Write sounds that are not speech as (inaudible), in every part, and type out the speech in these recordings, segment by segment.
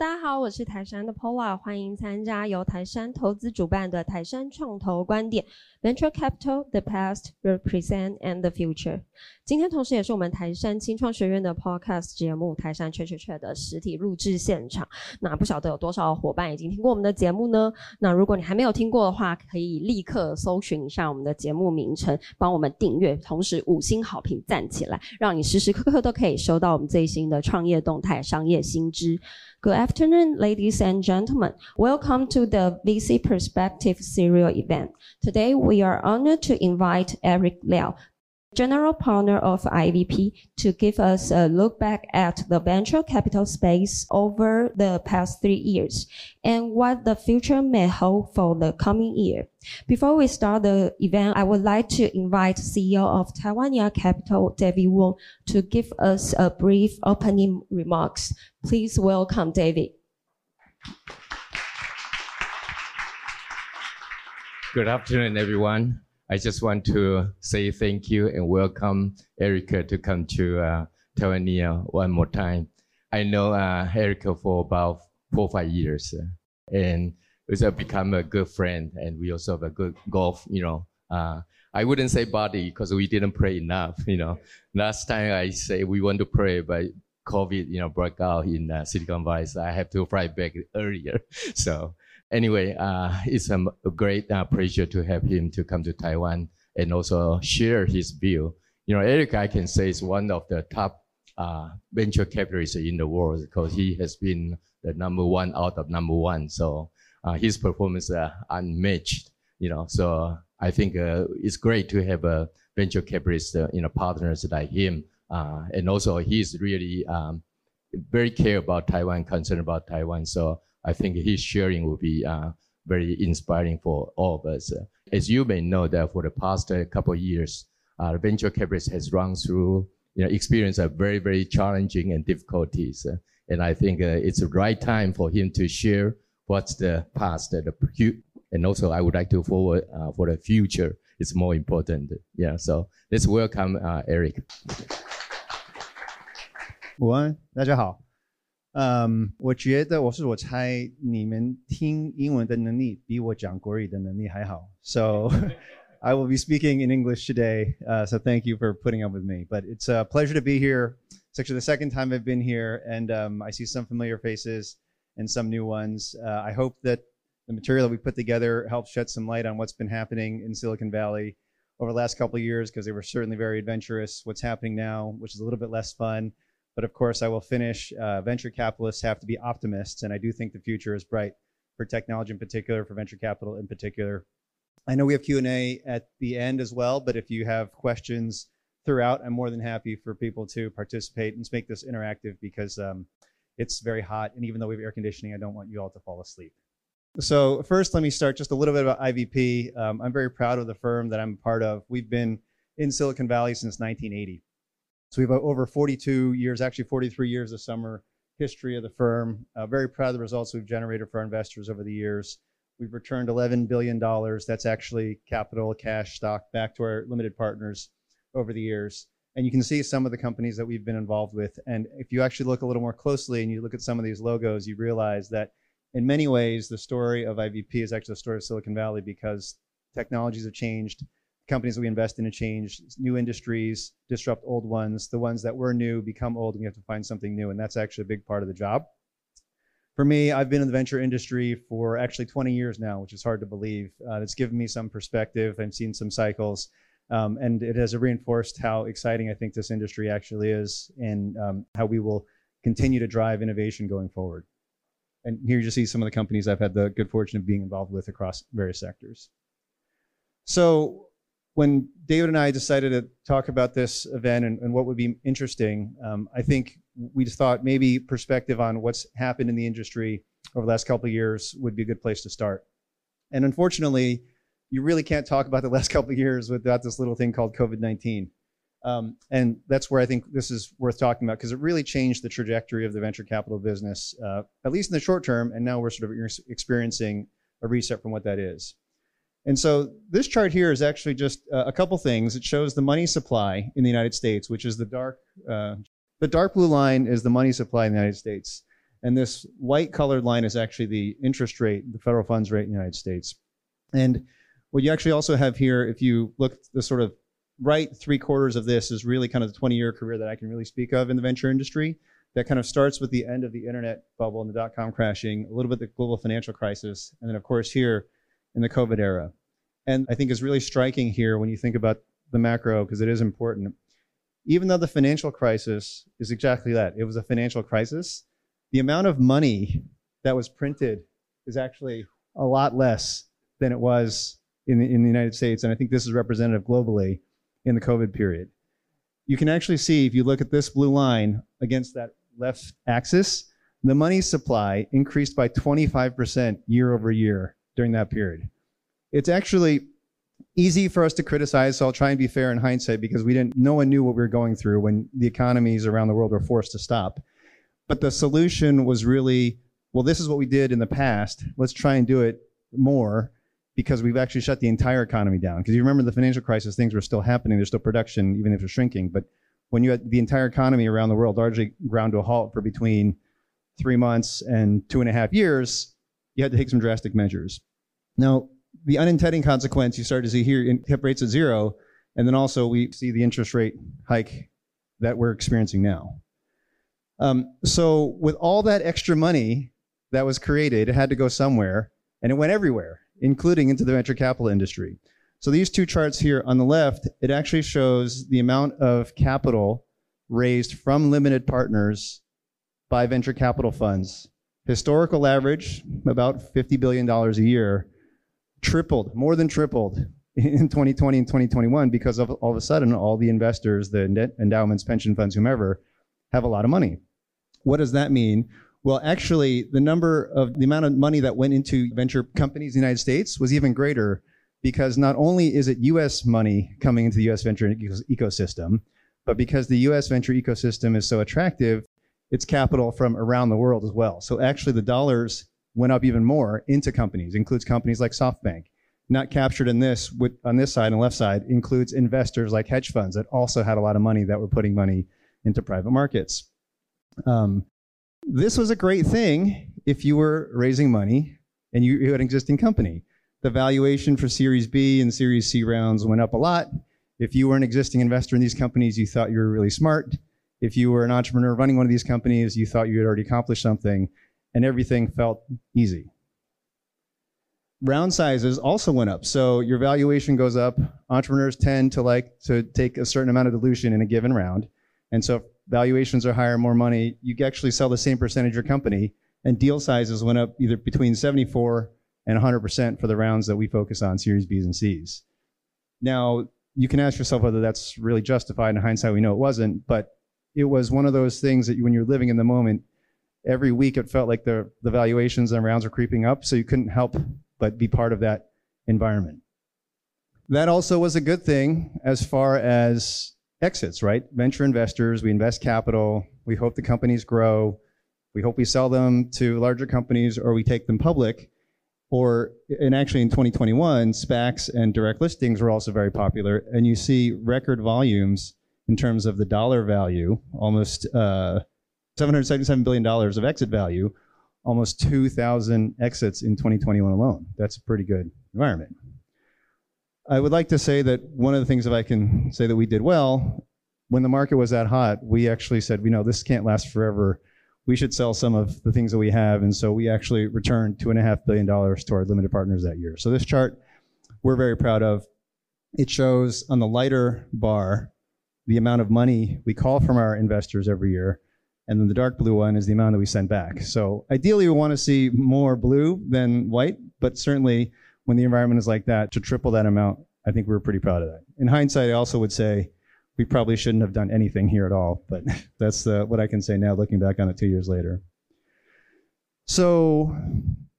大家好，我是台山的 Pola，欢迎参加由台山投资主办的台山创投观点 Venture Capital the Past, the Present and the Future。今天同时也是我们台山青创学院的 Podcast 节目台山 Chat Chat Chat 的实体录制现场。那不晓得有多少伙伴已经听过我们的节目呢？那如果你还没有听过的话，可以立刻搜寻一下我们的节目名称，帮我们订阅，同时五星好评赞起来，让你时时刻刻都可以收到我们最新的创业动态、商业新知。Good afternoon, ladies and gentlemen. Welcome to the VC Perspective Serial event. Today, we are honored to invite Eric Liaw, general partner of IVP, to give us a look back at the venture capital space over the past three years and what the future may hold for the coming year. Before we start the event, I would like to invite CEO of Taiwania Capital, David Wong, to give us a brief opening remarks. Please welcome David. Good afternoon, everyone. I just want to say thank you and welcome Erica to come to uh, Taiwania one more time. I know uh, Erica for about four or five years, uh, and we have become a good friend, and we also have a good golf, you know. Uh, I wouldn't say body because we didn't pray enough, you know. Last time I say we want to pray, but COVID, you know, broke out in uh, Silicon Valley, so I have to fly back earlier. (laughs) So anyway, uh, it's a great uh, pleasure to have him to come to Taiwan and also share his view. You know, Eric, I can say is one of the top uh, venture capitalists in the world because he has been the number one out of number one. So uh, his performance uh, unmatched. You know, so I think uh, it's great to have a venture capitalist, you know, partners like him, and also he's really um, very care about Taiwan, concerned about Taiwan. So I think his sharing will be uh, very inspiring for all of us. As you may know that for the past uh, couple of years, uh, venture capitalist has run through, you know, experience of very, very challenging and difficulties. and I think it's the right time for him to share what's the past, the and also I would like to forward for the future. It's more important. Yeah. So let's welcome Eric. 午安，大家好。 嗯，我觉得我是我猜你们听英文的能力比我讲国语的能力还好。So (laughs) I will be speaking in English today. Uh, so thank you for putting up with me. But it's a pleasure to be here. It's actually the second time I've been here, and um, I see some familiar faces and some new ones. Uh, I hope that the material that we put together helps shed some light on what's been happening in Silicon Valley over the last couple of years, because they were certainly very adventurous. What's happening now, which is a little bit less fun. but of course, I will finish. Uh, venture capitalists have to be optimists, and I do think the future is bright for technology in particular, for venture capital in particular. I know we have Q&A at the end as well, but if you have questions throughout, I'm more than happy for people to participate and make this interactive because um, it's very hot. And even though we have air conditioning, I don't want you all to fall asleep. So first, let me start just a little bit about IVP. Um, I'm very proud of the firm that I'm part of. We've been in Silicon Valley since 1980. So we have over 42 years, actually 43 years this summer, history of the firm. Uh, very proud of the results we've generated for our investors over the years. We've returned $11 billion. That's actually capital, cash, stock back to our limited partners over the years. And you can see some of the companies that we've been involved with. And if you actually look a little more closely and you look at some of these logos, you realize that in many ways, the story of IVP is actually the story of Silicon Valley because technologies have changed, companies that we invest in to change, new industries, disrupt old ones. The ones that were new become old, and we have to find something new, and that's actually a big part of the job. For me, I've been in the venture industry for actually 20 years now, which is hard to believe. Uh, it's given me some perspective. I've seen some cycles, um, and it has reinforced how exciting I think this industry actually is, and um, how we will continue to drive innovation going forward. And here you see some of the companies I've had the good fortune of being involved with across various sectors. So when David and I decided to talk about this event and, and what would be interesting, um, I think we just thought maybe perspective on what's happened in the industry over the last couple of years would be a good place to start. And unfortunately, you really can't talk about the (laughs) last couple of years without this little thing called COVID 19. Um, and that's where I think this is worth talking about because it really changed the trajectory of the venture capital business, uh, at least in the short term. And now we're sort of experiencing a reset from what that is. And so this chart here is actually just uh, a couple things. It shows the money supply in the United States, which is the dark, uh, the dark blue line is the money supply in the United States. And this white colored line is actually the interest rate, the federal funds rate in the United States. And what you actually also have here, if you look the sort of right three quarters of this is really kind of the 20 year career that I can really speak of in the venture industry. That kind of starts with the end of the internet bubble and the dot com crashing, a little bit the global financial crisis, and then of course here in the COVID era. And I think is really striking here when you think about the macro, because it is important. Even though the financial crisis is exactly that, it was a financial crisis, the amount of money that was printed is actually a lot less than it was in the, in the United States. And I think this is representative globally in the COVID period. You can actually see if you look at this blue line against that left axis, the money supply increased by 25% year over year during that period. It's actually easy for us to criticize, so I'll try and be fair in hindsight because we didn't, no one knew what we were going through when the economies around the world were forced to stop. But the solution was really, well, this is what we did in the past. Let's try and do it more because we've actually shut the entire economy down. Because you remember the financial crisis, things were still happening. There's still production, even if it's shrinking. But when you had the entire economy around the world largely ground to a halt for between three months and two and a half years, you had to take some drastic measures. Now, the unintended consequence you start to see here, in kept rates at zero, and then also we see the interest rate hike that we're experiencing now. Um, so with all that extra money that was created, it had to go somewhere, and it went everywhere including into the venture capital industry. So these two charts here on the left, it actually shows the amount of capital raised from limited partners by venture capital funds. Historical average, about $50 billion a year, tripled, more than tripled in 2020 and 2021 because of all of a sudden all the investors, the endowments, pension funds, whomever, have a lot of money. What does that mean? Well, actually, the number of the amount of money that went into venture companies in the United States was even greater because not only is it US money coming into the US venture ecosystem, but because the US venture ecosystem is so attractive, it's capital from around the world as well. So actually, the dollars went up even more into companies, includes companies like SoftBank. Not captured in this, with, on this side and left side, includes investors like hedge funds that also had a lot of money that were putting money into private markets. Um, this was a great thing if you were raising money and you, you had an existing company. The valuation for Series B and Series C rounds went up a lot. If you were an existing investor in these companies, you thought you were really smart. If you were an entrepreneur running one of these companies, you thought you had already accomplished something, and everything felt easy. Round sizes also went up. So your valuation goes up. Entrepreneurs tend to like to take a certain amount of dilution in a given round. And so valuations are higher, more money, you actually sell the same percentage of your company, and deal sizes went up either between 74 and 100% for the rounds that we focus on, Series Bs and Cs. Now, you can ask yourself whether that's really justified. In hindsight, we know it wasn't, but it was one of those things that you, when you're living in the moment, every week it felt like the, the valuations and rounds were creeping up, so you couldn't help but be part of that environment. That also was a good thing as far as exits, right? Venture investors, we invest capital, we hope the companies grow, we hope we sell them to larger companies or we take them public. Or, and actually in 2021, SPACs and direct listings were also very popular. And you see record volumes in terms of the dollar value, almost uh, $777 billion of exit value, almost 2,000 exits in 2021 alone. That's a pretty good environment. I would like to say that one of the things, that I can say that we did well, when the market was that hot, we actually said, we know this can't last forever. We should sell some of the things that we have. And so we actually returned $2.5 billion to our limited partners that year. So this chart we're very proud of. It shows on the lighter bar the amount of money we call from our investors every year. And then the dark blue one is the amount that we send back. So ideally, we want to see more blue than white, but certainly when the environment is like that, to triple that amount, I think we are pretty proud of that. In hindsight, I also would say we probably shouldn't have done anything here at all, but (laughs) that's uh, what I can say now, looking back on it two years later. So,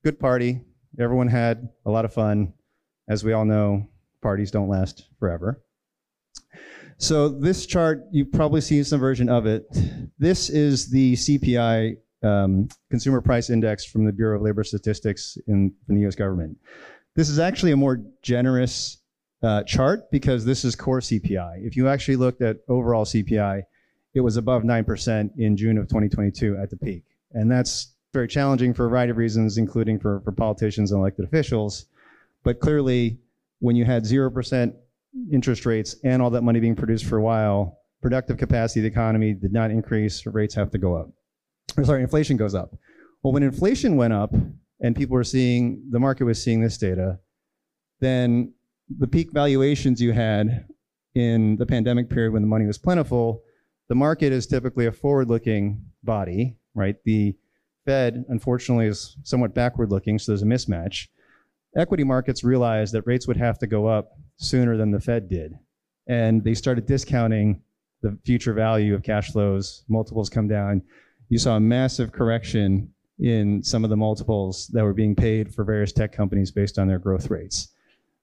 good party. Everyone had a lot of fun. As we all know, parties don't last forever. So this chart, you've probably seen some version of it. This is the CPI um, Consumer Price Index from the Bureau of Labor Statistics in, in the U.S. government. This is actually a more generous uh, chart because this is core CPI. If you actually looked at overall CPI, it was above 9% in June of 2022 at the peak. And that's very challenging for a variety of reasons, including for, for politicians and elected officials. But clearly, when you had 0% interest rates and all that money being produced for a while, productive capacity of the economy did not increase, rates have to go up. Or sorry, inflation goes up. Well, when inflation went up and people were seeing, the market was seeing this data, then the peak valuations you had in the pandemic period when the money was plentiful, the market is typically a forward looking body, right? The Fed, unfortunately, is somewhat backward looking, so there's a mismatch. Equity markets realized that rates would have to go up sooner than the Fed did. And they started discounting the future value of cash flows, multiples come down. You saw a massive correction in some of the multiples that were being paid for various tech companies based on their growth rates.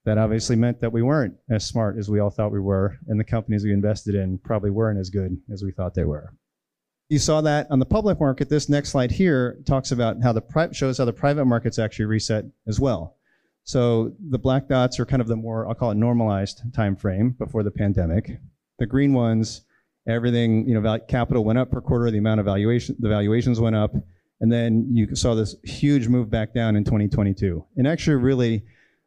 That obviously meant that we weren't as smart as we all thought we were, and the companies we invested in probably weren't as good as we thought they were. You saw that on the public market. This next slide here talks about how the pri- shows how the private markets actually reset as well. So the black dots are kind of the more, I'll call it normalized time frame before the pandemic. The green ones, everything, you know, capital went up per quarter, the amount of valuation, the valuations went up, and then you saw this huge move back down in 2022. And actually, really,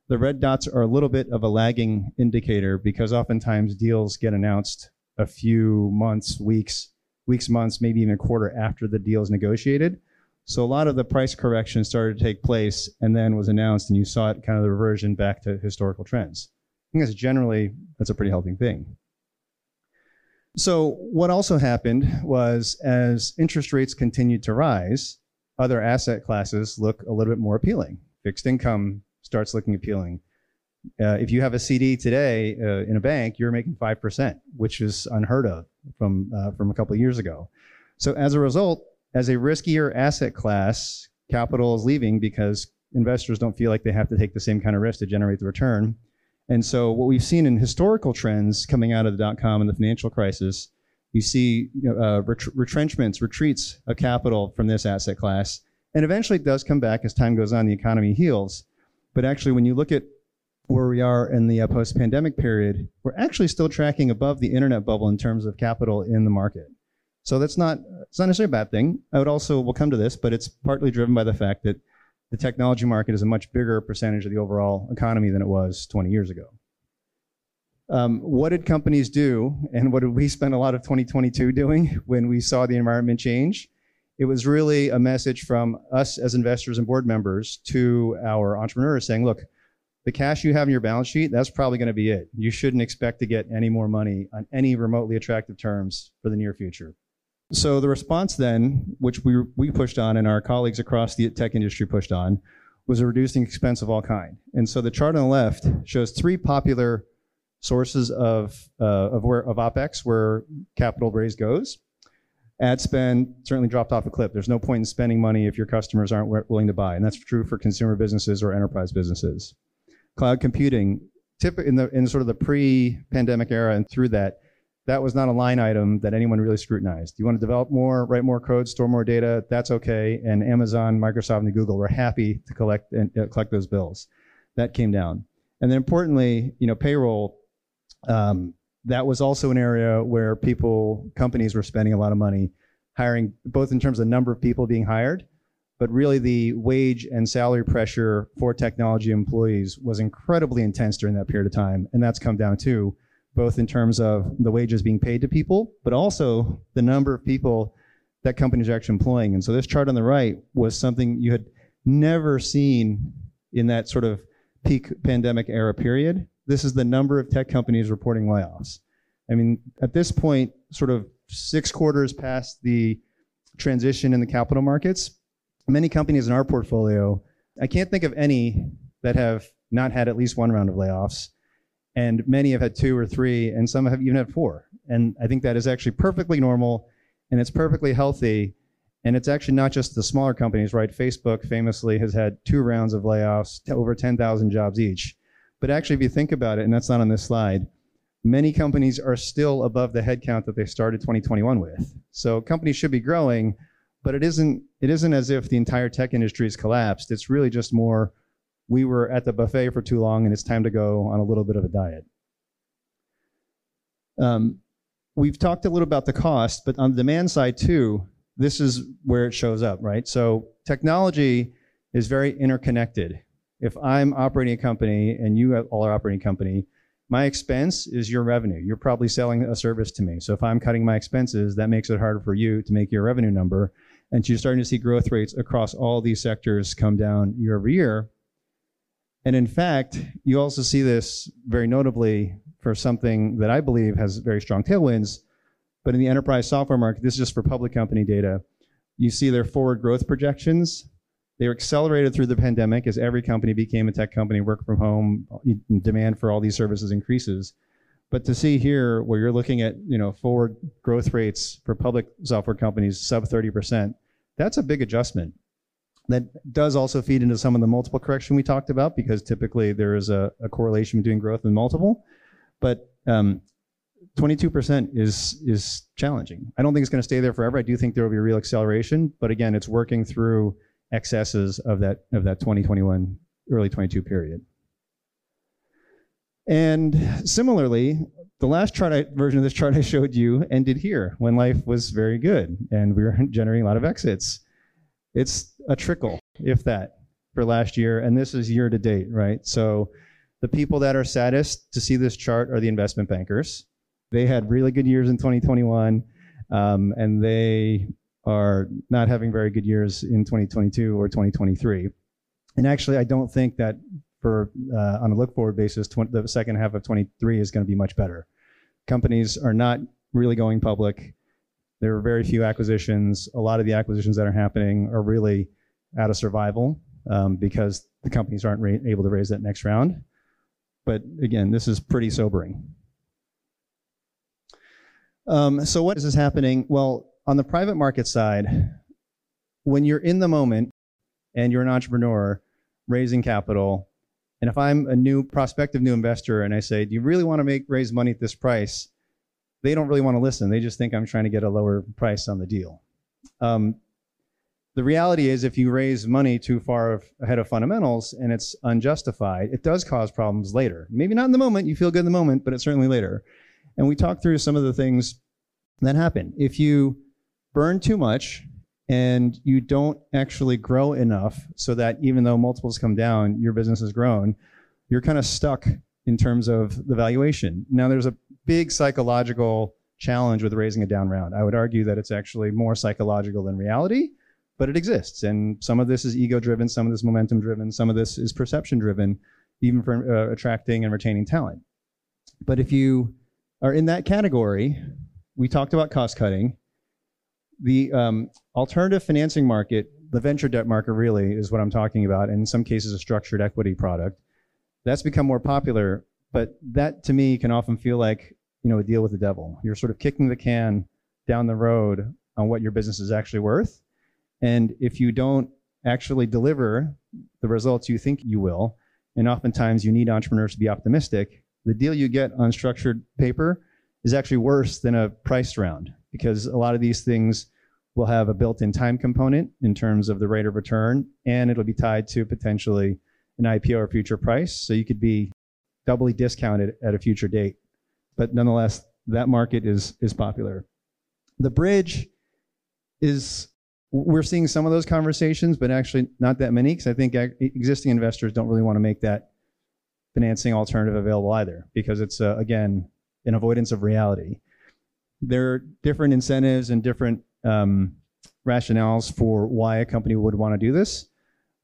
the red dots are a little bit of a lagging indicator because oftentimes deals get announced a few months, weeks, weeks, months, maybe even a quarter after the deal is negotiated. So a lot of the price correction started to take place and then was announced, and you saw it kind of the reversion back to historical trends. I think that's generally that's a pretty healthy thing. So what also happened was as interest rates continued to rise, other asset classes look a little bit more appealing. Fixed income starts looking appealing. Uh, if you have a CD today uh, in a bank, you're making five percent, which is unheard of from uh, from a couple of years ago. So as a result, as a riskier asset class, capital is leaving because investors don't feel like they have to take the same kind of risk to generate the return. And so what we've seen in historical trends coming out of the dot-com and the financial crisis, you see you know, uh, ret- retrenchments, retreats of capital from this asset class. And eventually it does come back as time goes on, the economy heals. But actually, when you look at where we are in the uh, post-pandemic period, we're actually still tracking above the internet bubble in terms of capital in the market. So that's not it's not necessarily a bad thing. I would also we'll come to this, but it's partly driven by the fact that the technology market is a much bigger percentage of the overall economy than it was 20 years ago. Um, what did companies do, and what did we spend a lot of 2022 doing when we saw the environment change? It was really a message from us as investors and board members to our entrepreneurs saying, look, the cash you have in your balance sheet, that's probably going to be it. You shouldn't expect to get any more money on any remotely attractive terms for the near future. So the response then, which we, we pushed on and our colleagues across the tech industry pushed on, was a reducing expense of all kind. And so the chart on the left shows three popular sources of, uh, of, where, of OPEX where capital raise goes. Ad spend certainly dropped off a cliff. There's no point in spending money if your customers aren't willing to buy. And that's true for consumer businesses or enterprise businesses. Cloud computing, in the in sort of the pre-pandemic era and through that, that was not a line item that anyone really scrutinized. You want to develop more, write more code, store more data, that's okay. And Amazon, Microsoft, and Google were happy to collect and uh, collect those bills. That came down. And then importantly, you know, payroll, um, that was also an area where people, companies were spending a lot of money hiring, both in terms of the number of people being hired, but really the wage and salary pressure for technology employees was incredibly intense during that period of time. And that's come down too both in terms of the wages being paid to people, but also the number of people that companies are actually employing. And so this chart on the right was something you had never seen in that sort of peak pandemic era period. This is the number of tech companies reporting layoffs. I mean, at this point, sort of six quarters past the transition in the capital markets, many companies in our portfolio, I can't think of any that have not had at least one round of layoffs and many have had two or three, and some have even had four. And I think that is actually perfectly normal, and it's perfectly healthy. And it's actually not just the smaller companies, right? Facebook famously has had two rounds of layoffs, over 10,000 jobs each. But actually, if you think about it, and that's not on this slide, many companies are still above the headcount that they started 2021 with. So companies should be growing, but it isn't it isn't as if the entire tech industry has collapsed. It's really just more we were at the buffet for too long and it's time to go on a little bit of a diet. Um, we've talked a little about the cost, but on the demand side too, this is where it shows up, right? So technology is very interconnected. If I'm operating a company and you all are operating a company, my expense is your revenue. You're probably selling a service to me. So if I'm cutting my expenses, that makes it harder for you to make your revenue number. And so you're starting to see growth rates across all these sectors come down year over year. And in fact, you also see this very notably for something that I believe has very strong tailwinds. But in the enterprise software market, this is just for public company data. You see their forward growth projections. They were accelerated through the pandemic as every company became a tech company, work from home, demand for all these services increases. But to see here where you're looking at, you know, forward growth rates for public software companies sub 30%, that's a big adjustment. That does also feed into some of the multiple correction we talked about because typically there is a, a correlation between growth and multiple. But um, 22% is is challenging. I don't think it's going to stay there forever. I do think there will be a real acceleration, but again, it's working through excesses of that of that 2021 early 22 period. And similarly, the last chart I, version of this chart I showed you ended here when life was very good and we were (laughs) generating a lot of exits. It's a trickle, if that, for last year, and this is year to date, right? So the people that are saddest to see this chart are the investment bankers. They had really good years in 2021, um, and they are not having very good years in 2022 or 2023. And actually, I don't think that for uh, on a look forward basis, tw- the second half of 23 is going to be much better. Companies are not really going public. There are very few acquisitions. A lot of the acquisitions that are happening are really out of survival um, because the companies aren't able to raise that next round. But again, this is pretty sobering. Um, so what is this happening? Well, on the private market side, when you're in the moment and you're an entrepreneur raising capital, and if I'm a new prospective new investor and I say, "Do you really want to make raise money at this price?" They don't really want to listen. They just think I'm trying to get a lower price on the deal. Um, the reality is, if you raise money too far ahead of fundamentals and it's unjustified, it does cause problems later. Maybe not in the moment. You feel good in the moment, but it's certainly later. And we talked through some of the things that happen. If you burn too much and you don't actually grow enough so that even though multiples come down, your business has grown, you're kind of stuck in terms of the valuation. Now, there's a big psychological challenge with raising a down round. I would argue that it's actually more psychological than reality, but it exists. And some of this is ego driven, some of this momentum driven, some of this is perception driven, even for uh, attracting and retaining talent. But if you are in that category, we talked about cost cutting. The um, alternative financing market, the venture debt market really is what I'm talking about, and in some cases a structured equity product. That's become more popular, but that to me can often feel like you know a deal with the devil. You're sort of kicking the can down the road on what your business is actually worth, and if you don't actually deliver the results you think you will, and oftentimes you need entrepreneurs to be optimistic, the deal you get on structured paper is actually worse than a priced round because a lot of these things will have a built-in time component in terms of the rate of return, and it'll be tied to potentially an IPO or future price. So you could be doubly discounted at a future date. But nonetheless, that market is is popular. The bridge is we're seeing some of those conversations, but actually not that many because I think existing investors don't really want to make that financing alternative available either because it's uh, again an avoidance of reality. There are different incentives and different um, rationales for why a company would want to do this,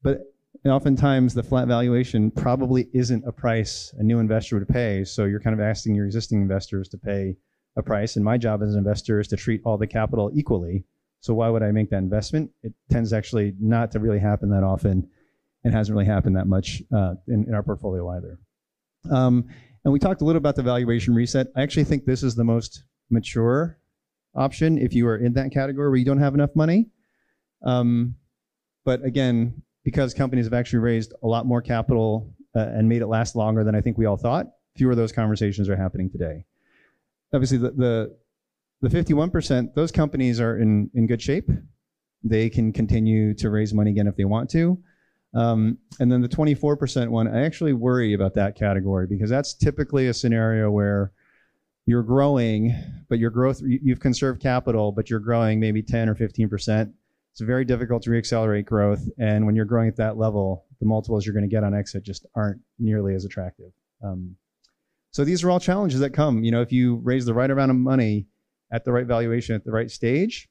but oftentimes the flat valuation probably isn't a price a new investor would pay. So you're kind of asking your existing investors to pay a price. And my job as an investor is to treat all the capital equally. So why would I make that investment? It tends actually not to really happen that often and hasn't really happened that much uh, in, in, our portfolio either. Um, and we talked a little about the valuation reset. I actually think this is the most mature option if you are in that category where you don't have enough money. Um, but again, because companies have actually raised a lot more capital uh, and made it last longer than I think we all thought, fewer of those conversations are happening today. Obviously, the, the, the 51%, those companies are in, in good shape. They can continue to raise money again if they want to. Um, and then the 24% one, I actually worry about that category because that's typically a scenario where you're growing, but your growth, you've conserved capital, but you're growing maybe 10 or 15%. It's very difficult to reaccelerate growth. And when you're growing at that level, the multiples you're going to get on exit just aren't nearly as attractive. Um, so these are all challenges that come. You know, if you raise the right amount of money at the right valuation at the right stage,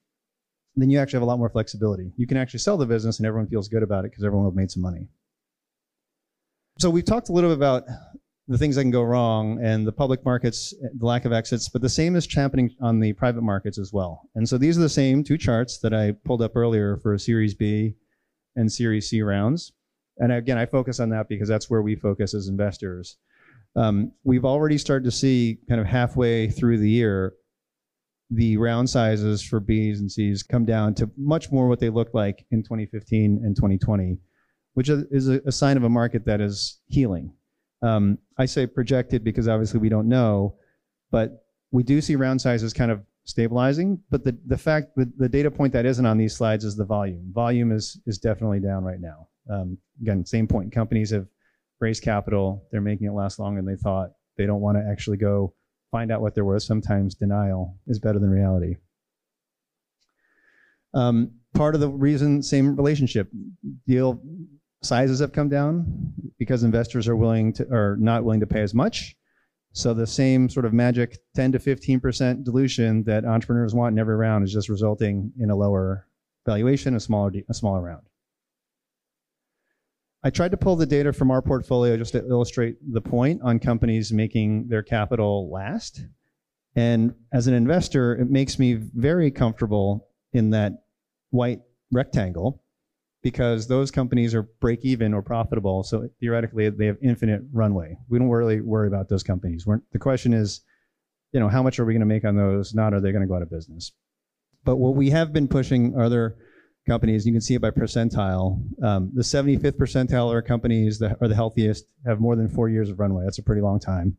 then you actually have a lot more flexibility. You can actually sell the business and everyone feels good about it because everyone will have made some money. So we've talked a little bit about the things that can go wrong and the public markets, the lack of exits, but the same is happening on the private markets as well. And so these are the same two charts that I pulled up earlier for Series B and Series C rounds. And again, I focus on that because that's where we focus as investors. Um, we've already started to see kind of halfway through the year the round sizes for Bs and Cs come down to much more what they looked like in 2015 and 2020, which is a, a sign of a market that is healing. Um, I say projected because obviously we don't know, but we do see round sizes kind of stabilizing. But the, the fact that the data point that isn't on these slides is the volume. Volume is, is definitely down right now. Um, again, same point. Companies have raised capital. They're making it last longer than they thought. They don't want to actually go find out what they're worth. Sometimes denial is better than reality. Um, part of the reason, same relationship. Deal sizes have come down because investors are willing to, or not willing to pay as much. So the same sort of magic 10 to 15% dilution that entrepreneurs want in every round is just resulting in a lower valuation, a smaller, a smaller round. I tried to pull the data from our portfolio just to illustrate the point on companies making their capital last. And as an investor, it makes me very comfortable in that white rectangle because those companies are break even or profitable. So theoretically, they have infinite runway. We don't really worry about those companies. We're, the question is, you know, how much are we going to make on those? Not are they going to go out of business? But what we have been pushing other companies. You can see it by percentile. Um, the 75th percentile are companies that are the healthiest, have more than four years of runway. That's a pretty long time.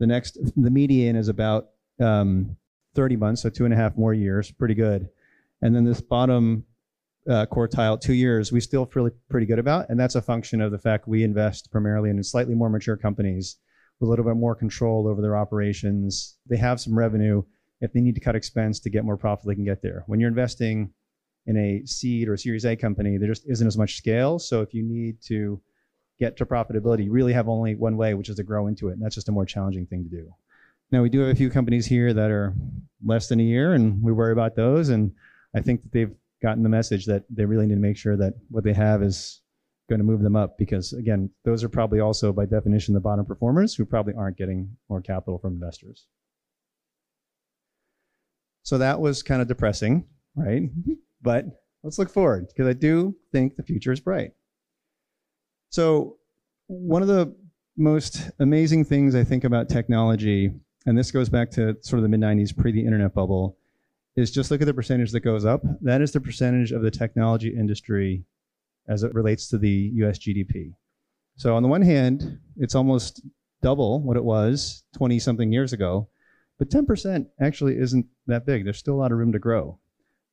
The next, the median is about um, 30 months, so two and a half more years, pretty good. And then this bottom uh, quartile, two years, we still feel pretty good about, and that's a function of the fact we invest primarily in slightly more mature companies with a little bit more control over their operations. They have some revenue. If they need to cut expense to get more profit, they can get there. When you're investing in a seed or a Series A company, there just isn't as much scale. So if you need to get to profitability, you really have only one way, which is to grow into it. And that's just a more challenging thing to do. Now, we do have a few companies here that are less than a year, and we worry about those. And I think that they've gotten the message that they really need to make sure that what they have is going to move them up because, again, those are probably also, by definition, the bottom performers who probably aren't getting more capital from investors. So that was kind of depressing, right? (laughs) But let's look forward because I do think the future is bright. So, one of the most amazing things I think about technology, and this goes back to sort of the mid 90s, pre the internet bubble, is just look at the percentage that goes up. That is the percentage of the technology industry as it relates to the US GDP. So, on the one hand, it's almost double what it was 20 something years ago, but 10% actually isn't that big. There's still a lot of room to grow.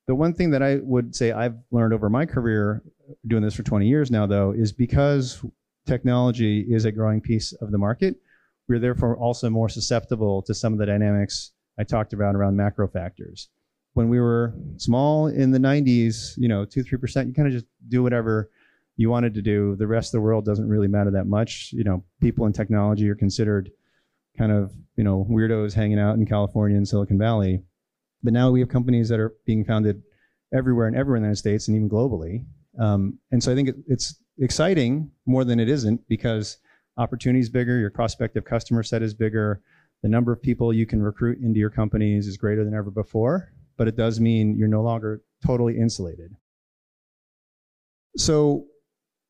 The one thing that I would say I've learned over my career, doing this for 20 years now, though, is because technology is a growing piece of the market, we're therefore also more susceptible to some of the dynamics I talked about around macro factors. When we were small in the 90s, you know, two, 3%, you kind of just do whatever you wanted to do. The rest of the world doesn't really matter that much. You know, people in technology are considered kind of, you know, weirdos hanging out in California and Silicon Valley. But now we have companies that are being founded everywhere and everywhere in the United States and even globally. Um, and so I think it, it's exciting more than it isn't because opportunity is bigger, your prospective customer set is bigger, the number of people you can recruit into your companies is greater than ever before, but it does mean you're no longer totally insulated. So,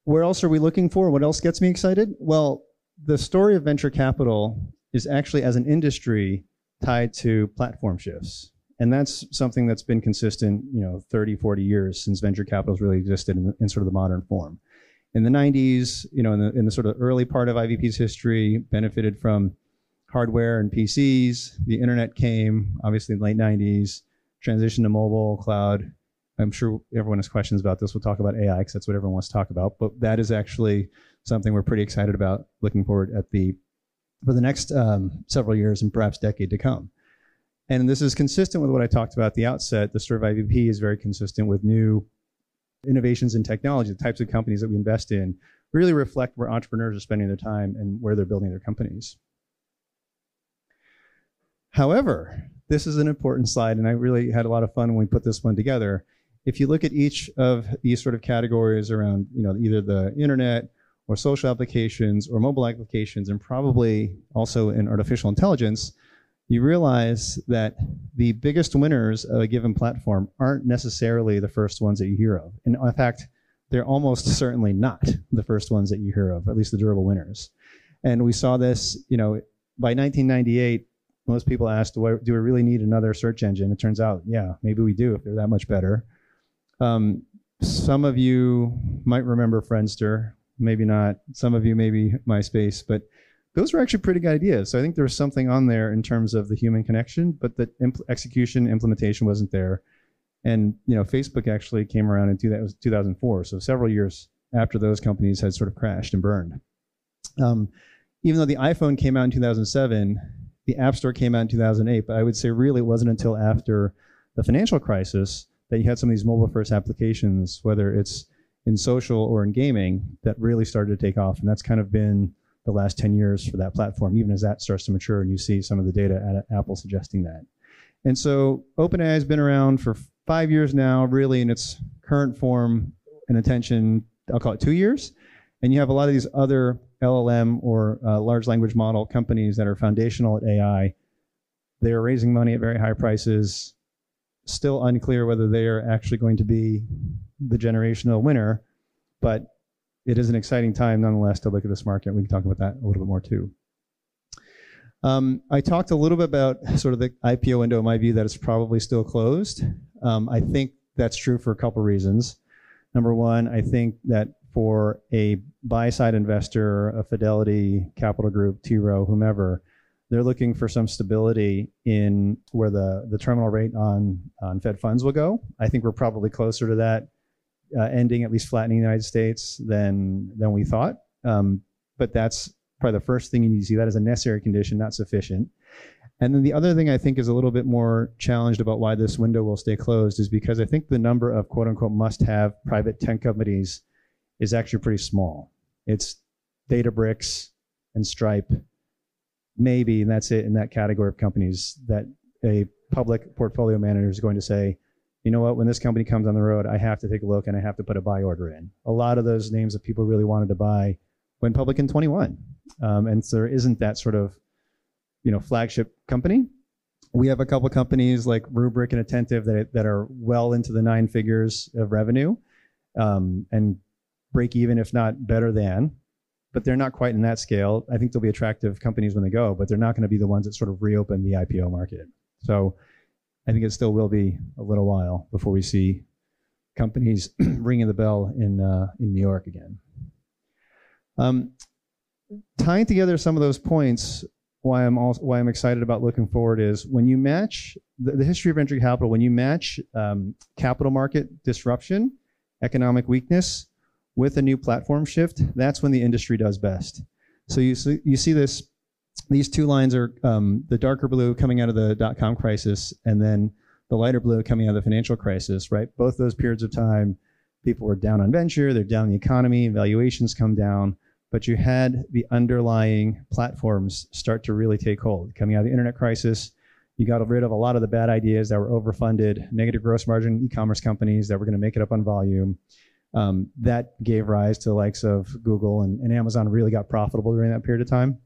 where else are we looking for? What else gets me excited? Well, the story of venture capital is actually, as an industry, tied to platform shifts. And that's something that's been consistent, you know, 30, 40 years since venture capital has really existed in, in, sort of the modern form. In the 90s, you know, in the, in the sort of early part of IVP's history, benefited from hardware and PCs. The internet came, obviously, in the late 90s, transition to mobile, cloud. I'm sure everyone has questions about this. We'll talk about AI because that's what everyone wants to talk about. But that is actually something we're pretty excited about looking forward at the for the next um, several years and perhaps decade to come. And this is consistent with what I talked about at the outset. The of IVP is very consistent with new innovations in technology, the types of companies that we invest in really reflect where entrepreneurs are spending their time and where they're building their companies. However, this is an important slide, and I really had a lot of fun when we put this one together. If you look at each of these sort of categories around, you know, either the internet or social applications or mobile applications, and probably also in artificial intelligence, you realize that the biggest winners of a given platform aren't necessarily the first ones that you hear of. And in fact, they're almost (laughs) certainly not the first ones that you hear of, at least the durable winners. And we saw this, you know, by 1998, most people ask, do, we really need another search engine? It turns out, yeah, maybe we do if they're that much better. Um, some of you might remember Friendster, maybe not. Some of you maybe MySpace, but those were actually pretty good ideas. So I think there was something on there in terms of the human connection, but the execution implementation wasn't there. And you know, Facebook actually came around in two, that was 2004, so several years after those companies had sort of crashed and burned. Um, even though the iPhone came out in 2007, the App Store came out in 2008, but I would say really it wasn't until after the financial crisis that you had some of these mobile first applications, whether it's in social or in gaming, that really started to take off. And that's kind of been the last 10 years for that platform, even as that starts to mature and you see some of the data at Apple suggesting that. And so OpenAI has been around for five years now, really in its current form and attention, I'll call it two years. And you have a lot of these other LLM or uh, large language model companies that are foundational at AI. They are raising money at very high prices. Still unclear whether they are actually going to be the generational winner, but it is an exciting time nonetheless to look at this market. We can talk about that a little bit more too. Um, I talked a little bit about sort of the IPO window, in my view, that it's probably still closed. Um, I think that's true for a couple reasons. Number one, I think that for a buy side investor, a Fidelity, Capital Group, T. Rowe, whomever, they're looking for some stability in where the, the terminal rate on, on Fed funds will go. I think we're probably closer to that uh, ending, at least flattening the United States, than, than we thought. Um, but that's probably the first thing you need to see. That is a necessary condition, not sufficient. And then the other thing I think is a little bit more challenged about why this window will stay closed is because I think the number of quote unquote must have private tech companies is actually pretty small. It's Databricks and Stripe, maybe, and that's it in that category of companies that a public portfolio manager is going to say, you know what, when this company comes on the road, I have to take a look and I have to put a buy order in. A lot of those names that people really wanted to buy went public in 21. Um, and so there isn't that sort of, you know, flagship company. We have a couple companies like Rubrik and Attentive that, that are well into the nine figures of revenue um, and break even, if not better than. But they're not quite in that scale. I think they'll be attractive companies when they go, but they're not going to be the ones that sort of reopen the IPO market. So I think it still will be a little while before we see companies (clears throat) ringing the bell in uh, in New York again. Um, tying together some of those points, why I'm also, why I'm excited about looking forward is when you match the, the history of venture capital, when you match um, capital market disruption, economic weakness with a new platform shift, that's when the industry does best. So you see, you see this. These two lines are um, the darker blue coming out of the dot com crisis, and then the lighter blue coming out of the financial crisis. Right, both those periods of time, people were down on venture, they're down the economy, valuations come down but you had the underlying platforms start to really take hold. Coming out of the internet crisis, you got rid of a lot of the bad ideas that were overfunded, negative gross margin e-commerce companies that were going to make it up on volume. Um, that gave rise to the likes of Google and, and Amazon really got profitable during that period of time.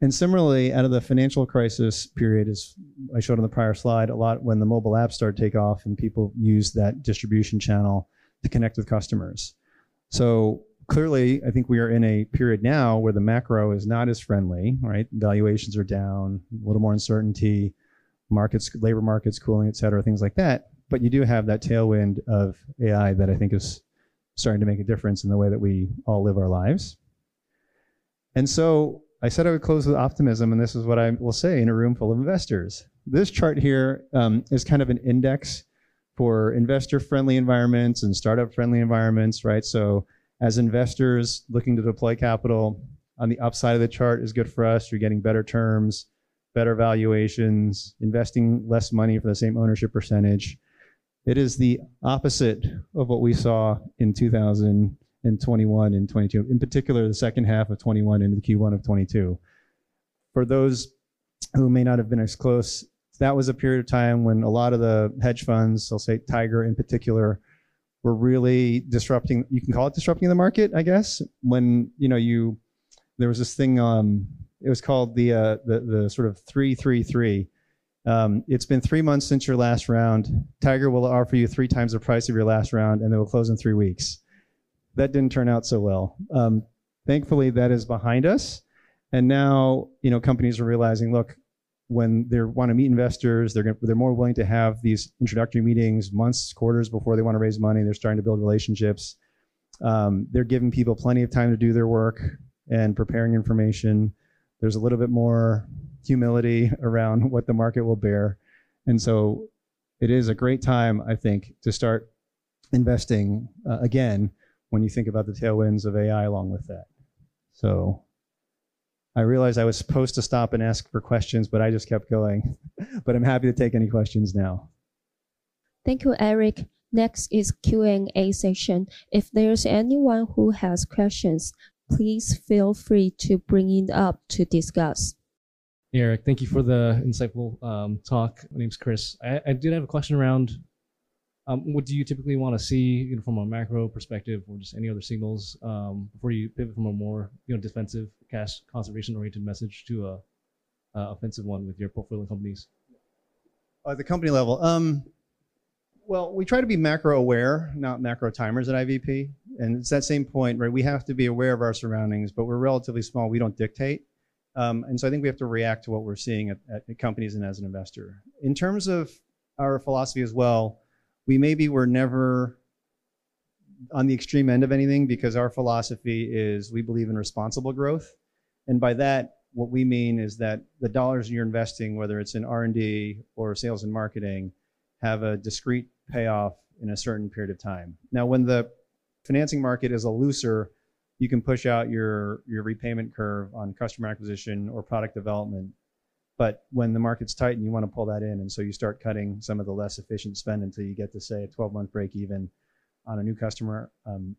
And similarly, out of the financial crisis period, as I showed on the prior slide, a lot when the mobile apps started to take off and people used that distribution channel to connect with customers. So clearly, I think we are in a period now where the macro is not as friendly, right? Valuations are down, a little more uncertainty, markets, labor markets cooling, et cetera, things like that. But you do have that tailwind of AI that I think is starting to make a difference in the way that we all live our lives. And so I said I would close with optimism, and this is what I will say in a room full of investors. This chart here um, is kind of an index for investor-friendly environments and startup-friendly environments, right? So as investors looking to deploy capital, on the upside of the chart is good for us. You're getting better terms, better valuations, investing less money for the same ownership percentage. It is the opposite of what we saw in 2021 and 22, in particular, the second half of 21 into the Q1 of 22. For those who may not have been as close, that was a period of time when a lot of the hedge funds, I'll say Tiger in particular, were really disrupting. You can call it disrupting the market, I guess. When you know you, there was this thing. Um, it was called the uh, the the sort of three three three. Um, it's been three months since your last round. Tiger will offer you three times the price of your last round, and they will close in three weeks. That didn't turn out so well. Um, thankfully, that is behind us, and now you know companies are realizing, look, when they want to meet investors, they're gonna, they're more willing to have these introductory meetings months, quarters before they want to raise money. They're starting to build relationships. Um, they're giving people plenty of time to do their work and preparing information. There's a little bit more humility around what the market will bear, and so it is a great time, I think, to start investing uh, again when you think about the tailwinds of AI along with that. So I realized I was supposed to stop and ask for questions, but I just kept going. (laughs) but I'm happy to take any questions now. Thank you, Eric. Next is Q&A session. If there's anyone who has questions, please feel free to bring it up to discuss. Eric, thank you for the insightful um, talk. My name's Chris. I, I, did have a question around um, what do you typically want to see you know, from a macro perspective or just any other signals um, before you pivot from a more you know defensive cash conservation oriented message to a, a, offensive one with your portfolio companies? At the company level, um, well, we try to be macro aware, not macro timers at IVP, and it's that same point, right? We have to be aware of our surroundings, but we're relatively small. We don't dictate. Um, and so I think we have to react to what we're seeing at, at companies and as an investor. In terms of our philosophy as well, we maybe were never on the extreme end of anything because our philosophy is we believe in responsible growth. And by that, what we mean is that the dollars you're investing, whether it's in R&D or sales and marketing, have a discrete payoff in a certain period of time. Now, when the financing market is a looser, you can push out your, your repayment curve on customer acquisition or product development but when the market's tight and you want to pull that in, and so you start cutting some of the less efficient spend until you get to say a 12 month break even on a new customer. Um,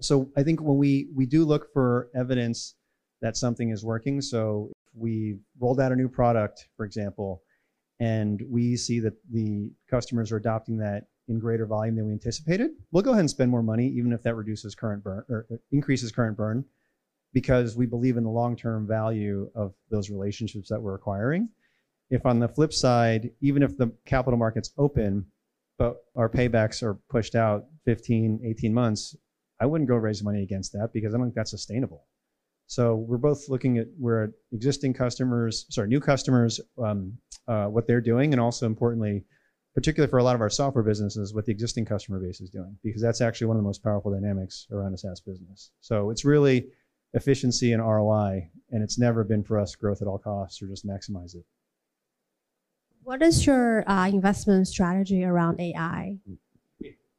so I think when we we do look for evidence that something is working. So if we rolled out a new product, for example, and we see that the customers are adopting that in greater volume than we anticipated, we'll go ahead and spend more money, even if that reduces current burn or increases current burn because we believe in the long-term value of those relationships that we're acquiring. If on the flip side, even if the capital markets open, but our paybacks are pushed out 15, 18 months, I wouldn't go raise money against that because I don't think that's sustainable. So we're both looking at where existing customers, sorry, new customers, um, uh, what they're doing, and also importantly, particularly for a lot of our software businesses, what the existing customer base is doing, because that's actually one of the most powerful dynamics around a SaaS business. So it's really efficiency and ROI, and it's never been for us growth at all costs or just maximize it. What is your uh, investment strategy around AI?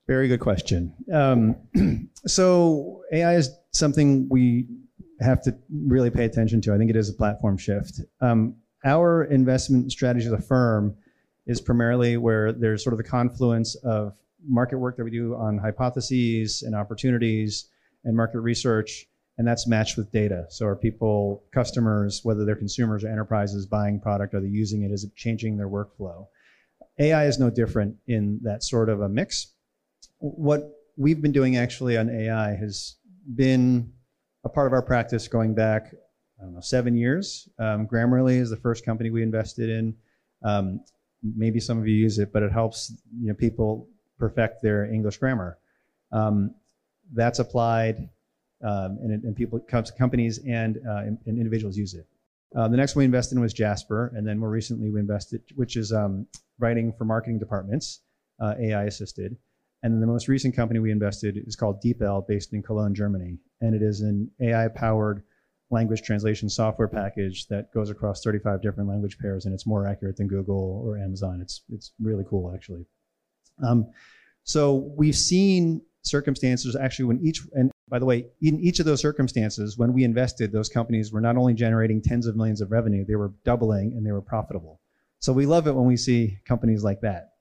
Very good question. Um, (clears throat) so AI is something we have to really pay attention to. I think it is a platform shift. Um, our investment strategy as a firm is primarily where there's sort of the confluence of market work that we do on hypotheses and opportunities and market research and that's matched with data. So are people, customers, whether they're consumers or enterprises buying product, are they using it? Is it changing their workflow? AI is no different in that sort of a mix. What we've been doing actually on AI has been a part of our practice going back, I don't know, seven years. Um, Grammarly is the first company we invested in. Um, maybe some of you use it, but it helps you know, people perfect their English grammar. Um, that's applied um, and, and, people, companies and, uh, and, individuals use it. Uh, the next we invested in was Jasper, and then more recently we invested, which is um, writing for marketing departments, uh, AI assisted. And then the most recent company we invested is called DeepL, based in Cologne, Germany, and it is an AI-powered language translation software package that goes across 35 different language pairs, and it's more accurate than Google or Amazon. It's it's really cool, actually. Um, so we've seen circumstances actually when each and by the way, in each of those circumstances, when we invested, those companies were not only generating tens of millions of revenue, they were doubling and they were profitable. So we love it when we see companies like that.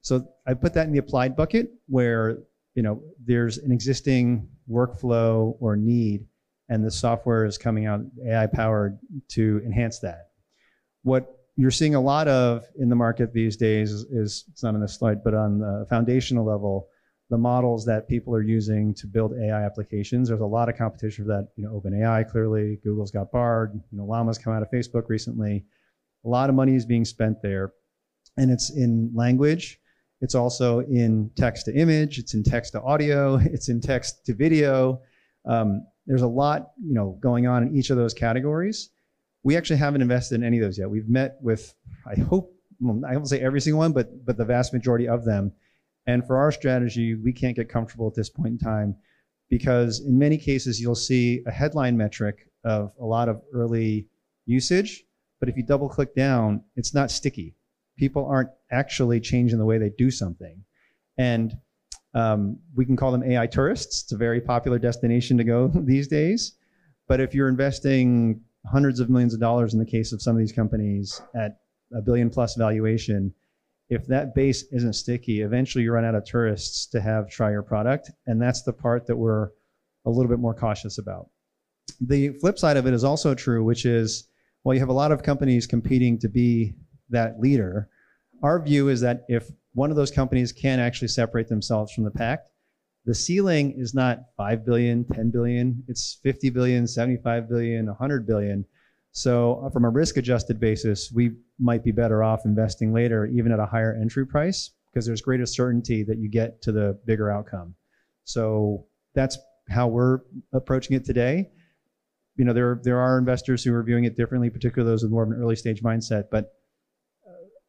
So I put that in the applied bucket where you know there's an existing workflow or need, and the software is coming out AI powered to enhance that. What you're seeing a lot of in the market these days is, is it's not on this slide, but on the foundational level, the models that people are using to build AI applications. There's a lot of competition for that. You know, OpenAI clearly, Google's got Bard. You know, Llama's come out of Facebook recently. A lot of money is being spent there, and it's in language. It's also in text to image. It's in text to audio. (laughs) It's in text to video. Um, there's a lot, you know, going on in each of those categories. We actually haven't invested in any of those yet. We've met with, I hope, I won't say every single one, but but the vast majority of them. And for our strategy, we can't get comfortable at this point in time because in many cases you'll see a headline metric of a lot of early usage, but if you double click down, it's not sticky. People aren't actually changing the way they do something. And um, we can call them AI tourists. It's a very popular destination to go (laughs) these days. But if you're investing hundreds of millions of dollars in the case of some of these companies at a billion plus valuation, if that base isn't sticky, eventually you run out of tourists to have try your product. And that's the part that we're a little bit more cautious about. The flip side of it is also true, which is, well, you have a lot of companies competing to be that leader. Our view is that if one of those companies can actually separate themselves from the pack, the ceiling is not 5 billion, 10 billion, it's 50 billion, 75 billion, 100 billion. So uh, from a risk adjusted basis, we might be better off investing later, even at a higher entry price, because there's greater certainty that you get to the bigger outcome. So that's how we're approaching it today. You know, there there are investors who are viewing it differently, particularly those with more of an early stage mindset. But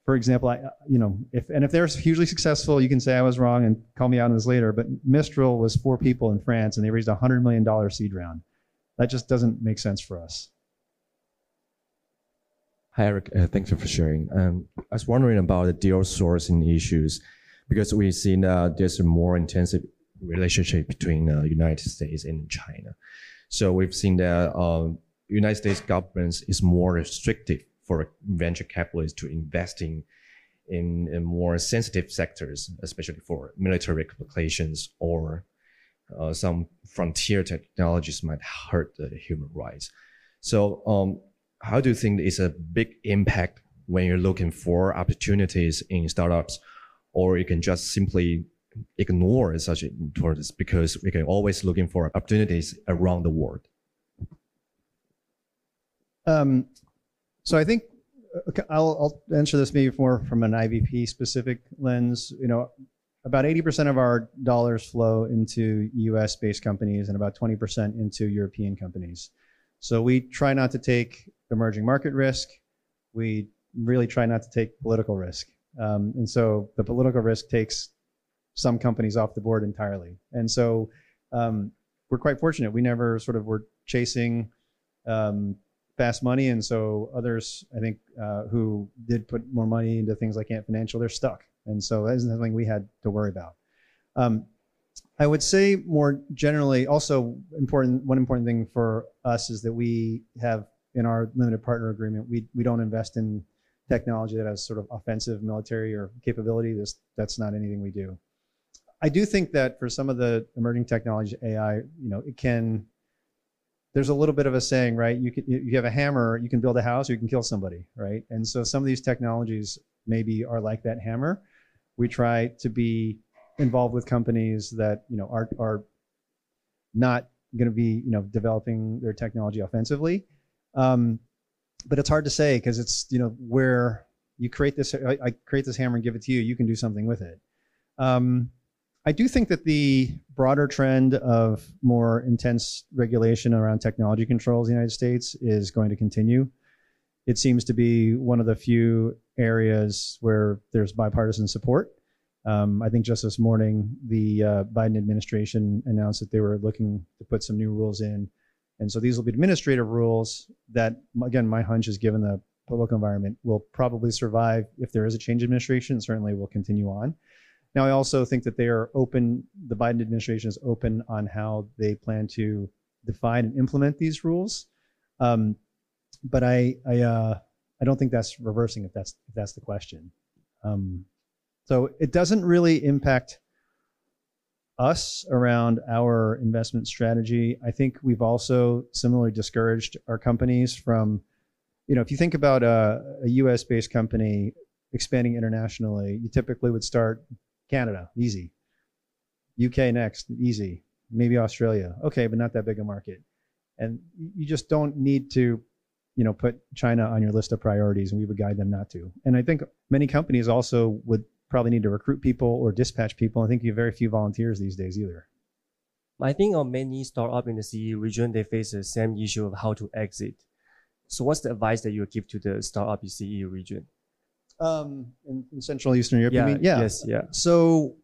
for example, I, you know, if and if they're hugely successful, you can say I was wrong and call me out on this later. But Mistral was four people in France, and they raised a hundred million dollar seed round. That just doesn't make sense for us. Hi, Eric. Uh, thank you for sharing. Um, I was wondering about the deal sourcing issues because we've seen uh, there's a more intensive relationship between uh, United States and China. So we've seen that uh, United States government is more restrictive for venture capitalists to investing in, in more sensitive sectors, especially for military applications or uh, some frontier technologies might hurt the human rights. So um, how do you think it's a big impact when you're looking for opportunities in startups, or you can just simply ignore such importance because we can always looking for opportunities around the world? Um, so I think okay, I'll, I'll answer this maybe more from an IVP specific lens. You know, about 80% of our dollars flow into US based companies and about 20% into European companies. So we try not to take emerging market risk. We really try not to take political risk. Um, and so the political risk takes some companies off the board entirely. And so um, we're quite fortunate. We never sort of were chasing um, fast money. And so others, I think, uh, who did put more money into things like Ant Financial, they're stuck. And so that isn't something we had to worry about. Um, I would say more generally, also important. One important thing for us is that we have in our limited partner agreement, we we don't invest in technology that has sort of offensive military or capability. This that's not anything we do. I do think that for some of the emerging technology, AI, you know, it can. There's a little bit of a saying, right? You can you have a hammer, you can build a house, or you can kill somebody, right? And so some of these technologies maybe are like that hammer. We try to be involved with companies that you know are are not going to be you know developing their technology offensively. Um, but it's hard to say because it's you know where you create this. I, I, create this hammer and give it to you. You can do something with it. Um, I do think that the broader trend of more intense regulation around technology controls in the United States is going to continue. It seems to be one of the few areas where there's bipartisan support. Um, I think just this morning, the uh, Biden administration announced that they were looking to put some new rules in And so these will be administrative rules that, again, my hunch is given the political environment will probably survive if there is a change in administration, certainly will continue on. Now, I also think that they are open, the Biden administration is open on how they plan to define and implement these rules. Um, but I, I, uh, I don't think that's reversing if that's, if that's the question. Um, so it doesn't really impact us around our investment strategy. I think we've also similarly discouraged our companies from, you know, if you think about a, a US based company expanding internationally, you typically would start Canada, easy. UK next, easy. Maybe Australia, okay, but not that big a market. And you just don't need to, you know, put China on your list of priorities, and we would guide them not to. And I think many companies also would probably need to recruit people or dispatch people. I think you have very few volunteers these days either. I think on many startup in the CE region, they face the same issue of how to exit. So what's the advice that you would give to the startup in CE region? Um, in, in Central Eastern Europe, yeah, mean? Yeah. Yes, yeah. So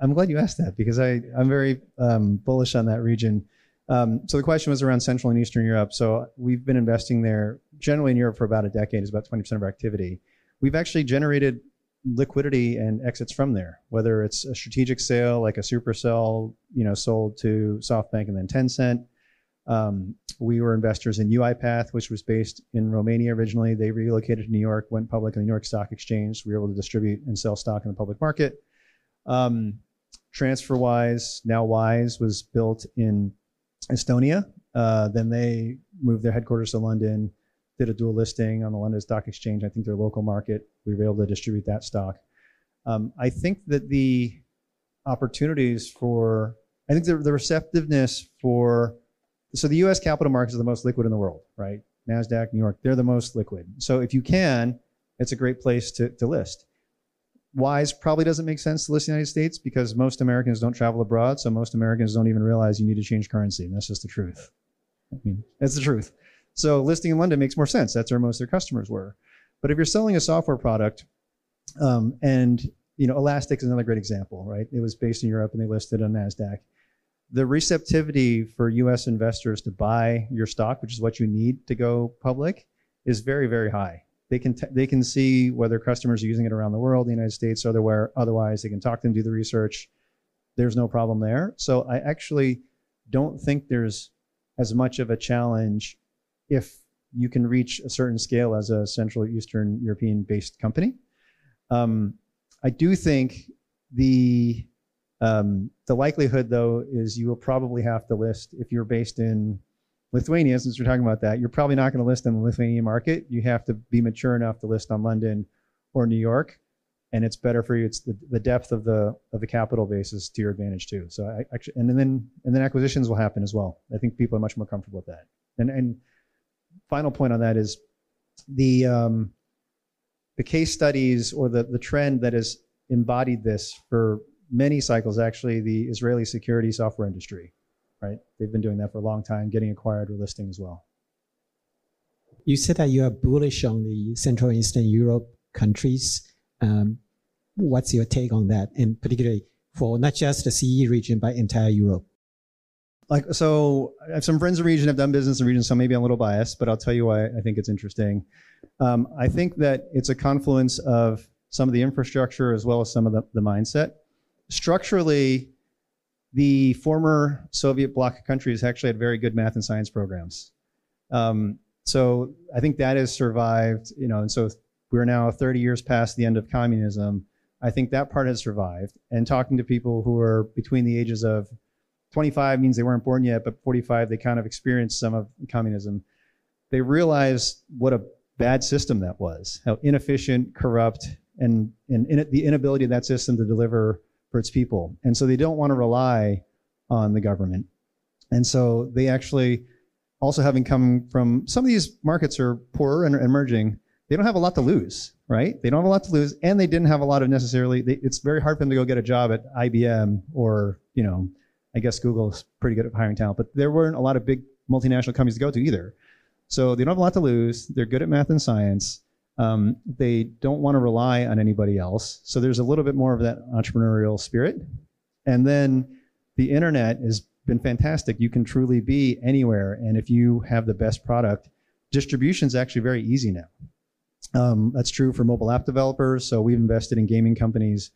I'm glad you asked that because I, I'm very um, bullish on that region. Um, so the question was around Central and Eastern Europe. So we've been investing there generally in Europe for about a decade, is about 20% of our activity. We've actually generated liquidity and exits from there, whether it's a strategic sale like a Supercell, you know, sold to SoftBank and then Tencent. Um, we were investors in UiPath, which was based in Romania originally. They relocated to New York, went public on the New York Stock Exchange. We were able to distribute and sell stock in the public market. Um, TransferWise, now Wise, was built in Estonia. Uh, then they moved their headquarters to London, did a dual listing on the London Stock Exchange. I think their local market. We were able to distribute that stock. Um, I think that the opportunities for, I think the, the receptiveness for, so the U.S. capital markets are the most liquid in the world, right? Nasdaq, New York, they're the most liquid. So if you can, it's a great place to, to list. Wise probably doesn't make sense to list in the United States because most Americans don't travel abroad, so most Americans don't even realize you need to change currency. And that's just the truth. I mean, that's the truth. So listing in London makes more sense. That's where most of their customers were. But if you're selling a software product, um, and you know, Elastic is another great example, right? It was based in Europe and they listed on Nasdaq. The receptivity for U.S. investors to buy your stock, which is what you need to go public, is very, very high. They can t- they can see whether customers are using it around the world, the United States, otherwhere. Otherwise, they can talk to them, do the research. There's no problem there. So I actually don't think there's as much of a challenge if you can reach a certain scale as a Central Eastern European based company. Um, I do think the um, the likelihood, though, is you will probably have to list if you're based in Lithuania, since we're talking about that, you're probably not going to list on the Lithuanian market. You have to be mature enough to list on London or New York, and it's better for you. It's the, the depth of the of the capital base is to your advantage too. So I actually, and then and then acquisitions will happen as well. I think people are much more comfortable with that. And and final point on that is the um, the case studies or the the trend that has embodied this for many cycles. Actually, the Israeli security software industry right? They've been doing that for a long time, getting acquired or listing as well. You said that you are bullish on the Central and Eastern Europe countries. Um, what's your take on that, and particularly for not just the CE region, but entire Europe? Like, so I have some friends in the region have done business in the region, so maybe I'm a little biased, but I'll tell you why I think it's interesting. Um, I think that it's a confluence of some of the infrastructure as well as some of the, the mindset. Structurally, the former Soviet bloc countries actually had very good math and science programs. Um, so I think that has survived, you know, and so we're now 30 years past the end of communism. I think that part has survived. And talking to people who are between the ages of 25 means they weren't born yet, but 45, they kind of experienced some of communism. They realize what a bad system that was, how inefficient, corrupt, and, and in, the inability of that system to deliver for its people. And so they don't want to rely on the government. And so they actually, also having come from some of these markets are poorer and emerging, they don't have a lot to lose, right? They don't have a lot to lose, and they didn't have a lot of necessarily. They, it's very hard for them to go get a job at IBM or you know, I guess Google's pretty good at hiring talent, but there weren't a lot of big multinational companies to go to either. So they don't have a lot to lose. They're good at math and science. Um, they don't want to rely on anybody else. So there's a little bit more of that entrepreneurial spirit. And then the internet has been fantastic. You can truly be anywhere. And if you have the best product, distribution is actually very easy now. Um, that's true for mobile app developers. So we've invested in gaming companies,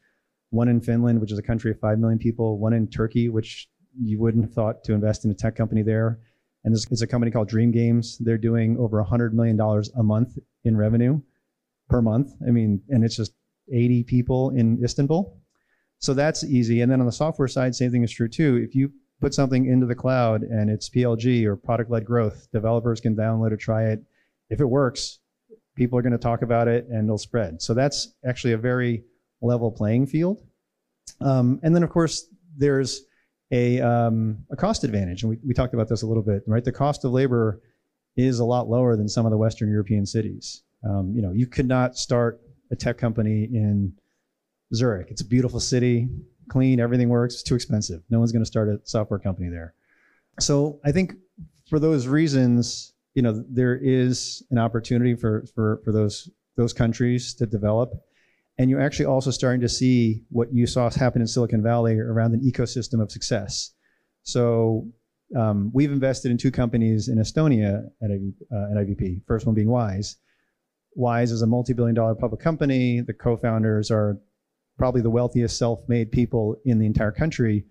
one in Finland, which is a country of 5 million people, one in Turkey, which you wouldn't have thought to invest in a tech company there. And this is a company called Dream Games. They're doing over $100 million a month in revenue per month. I mean, and it's just 80 people in Istanbul. So that's easy. And then on the software side, same thing is true too. If you put something into the cloud and it's PLG or product led growth, developers can download it, try it. If it works, people are going to talk about it and it'll spread. So that's actually a very level playing field. Um, and then, of course, there's a, um, a cost advantage. And we, we talked about this a little bit, right? The cost of labor is a lot lower than some of the Western European cities. Um, you know, you could not start a tech company in Zurich. It's a beautiful city, clean, everything works. It's too expensive. No one's going to start a software company there. So I think for those reasons, you know, there is an opportunity for for for those those countries to develop. And you're actually also starting to see what you saw happen in Silicon Valley around an ecosystem of success. So um, we've invested in two companies in Estonia at, uh, at IVP. First one being Wise. Wise is a multi-billion dollar public company. The co-founders are probably the wealthiest self-made people in the entire country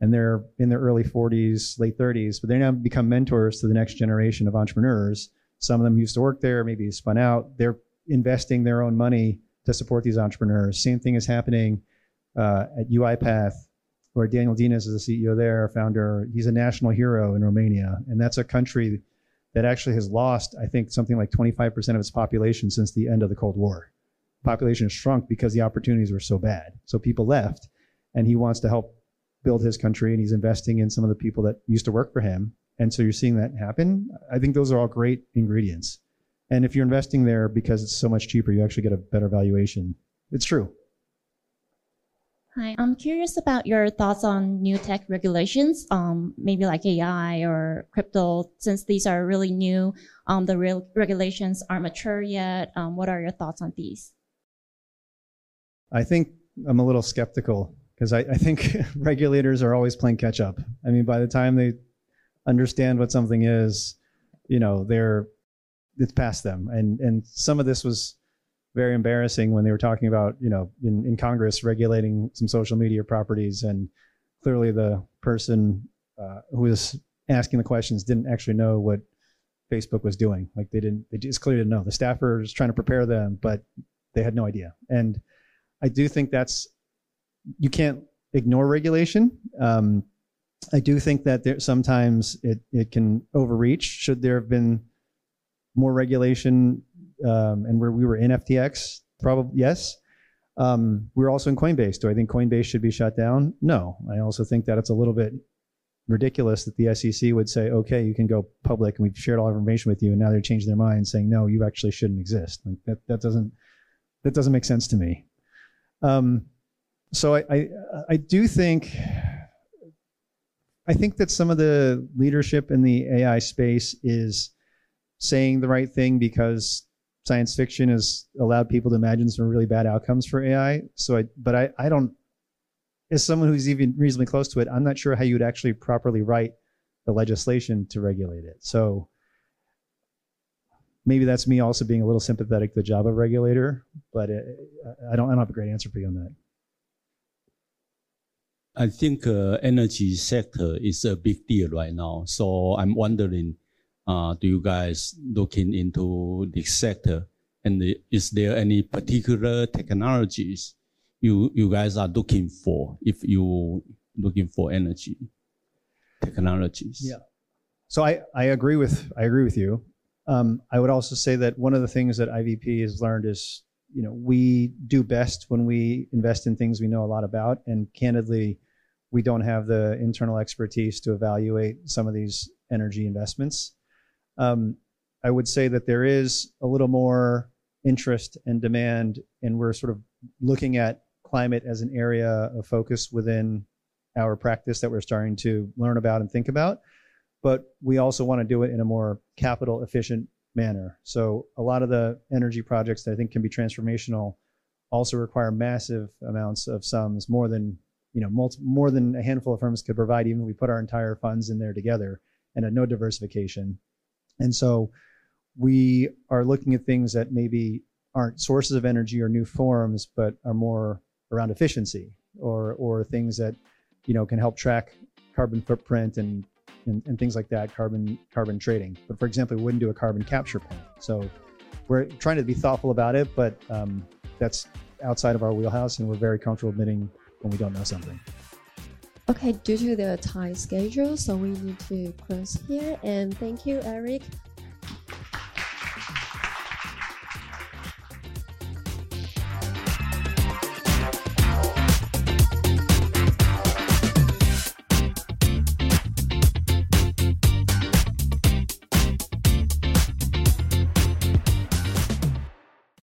and they're in their early 40s late 30s but they now become mentors to the next generation of entrepreneurs some of them used to work there maybe spun out they're investing their own money to support these entrepreneurs same thing is happening uh, at uipath where daniel dines is the ceo there founder he's a national hero in romania and that's a country that actually has lost i think something like 25% of its population since the end of the cold war population has shrunk because the opportunities were so bad. So people left, and he wants to help build his country, and he's investing in some of the people that used to work for him. And so you're seeing that happen. I think those are all great ingredients. And if you're investing there because it's so much cheaper, you actually get a better valuation. It's true. Hi, I'm curious about your thoughts on new tech regulations, um, maybe like AI or crypto, since these are really new. Um, the real regulations aren't mature yet. Um, what are your thoughts on these? I think I'm a little skeptical because I, I, think (laughs) regulators are always playing catch up. I mean, by the time they understand what something is, you know, they're it's past them. And and some of this was very embarrassing when they were talking about, you know, in, in Congress regulating some social media properties, and clearly the person uh, who was asking the questions didn't actually know what Facebook was doing. Like they didn't, they just clearly didn't know. The staffer was trying to prepare them, but they had no idea. And I do think that's you can't ignore regulation. Um, I do think that there sometimes it it can overreach. Should there have been more regulation, um, and where we were in FTX, probably yes. Um, we're also in Coinbase. Do I think Coinbase should be shut down? No. I also think that it's a little bit ridiculous that the SEC would say, okay, you can go public and we've shared all information with you, and now they're changing their mind saying, no, you actually shouldn't exist. Like that, that doesn't that doesn't make sense to me. Um, so I, I, I do think I think that some of the leadership in the AI space is saying the right thing because science fiction has allowed people to imagine some really bad outcomes for AI. So I, but I, I don't, as someone who's even reasonably close to it, I'm not sure how you would actually properly write the legislation to regulate it. So maybe that's me also being a little sympathetic to the of regulator, but it, I don't I don't have a great answer for you on that. I think uh, energy sector is a big deal right now. So I'm wondering, uh, do you guys looking into this sector? And is there any particular technologies you you guys are looking for if you looking for energy technologies? Yeah. So I, I agree with I agree with you. Um, I would also say that one of the things that IVP has learned is, you know, we do best when we invest in things we know a lot about, and candidly, we don't have the internal expertise to evaluate some of these energy investments. Um, I would say that there is a little more interest and demand, and we're sort of looking at climate as an area of focus within our practice that we're starting to learn about and think about but we also want to do it in a more capital efficient manner. So a lot of the energy projects that I think can be transformational also require massive amounts of sums, more than you know, multi- more than a handful of firms could provide, even if we put our entire funds in there together and had no diversification. And so we are looking at things that maybe aren't sources of energy or new forms, but are more around efficiency or or things that you know can help track carbon footprint and and, and things like that, carbon carbon trading. But for example, we wouldn't do a carbon capture plant. So we're trying to be thoughtful about it, but um, that's outside of our wheelhouse, and we're very comfortable admitting when we don't know something. Okay, due to the tight schedule, so we need to close here. And thank you, Eric.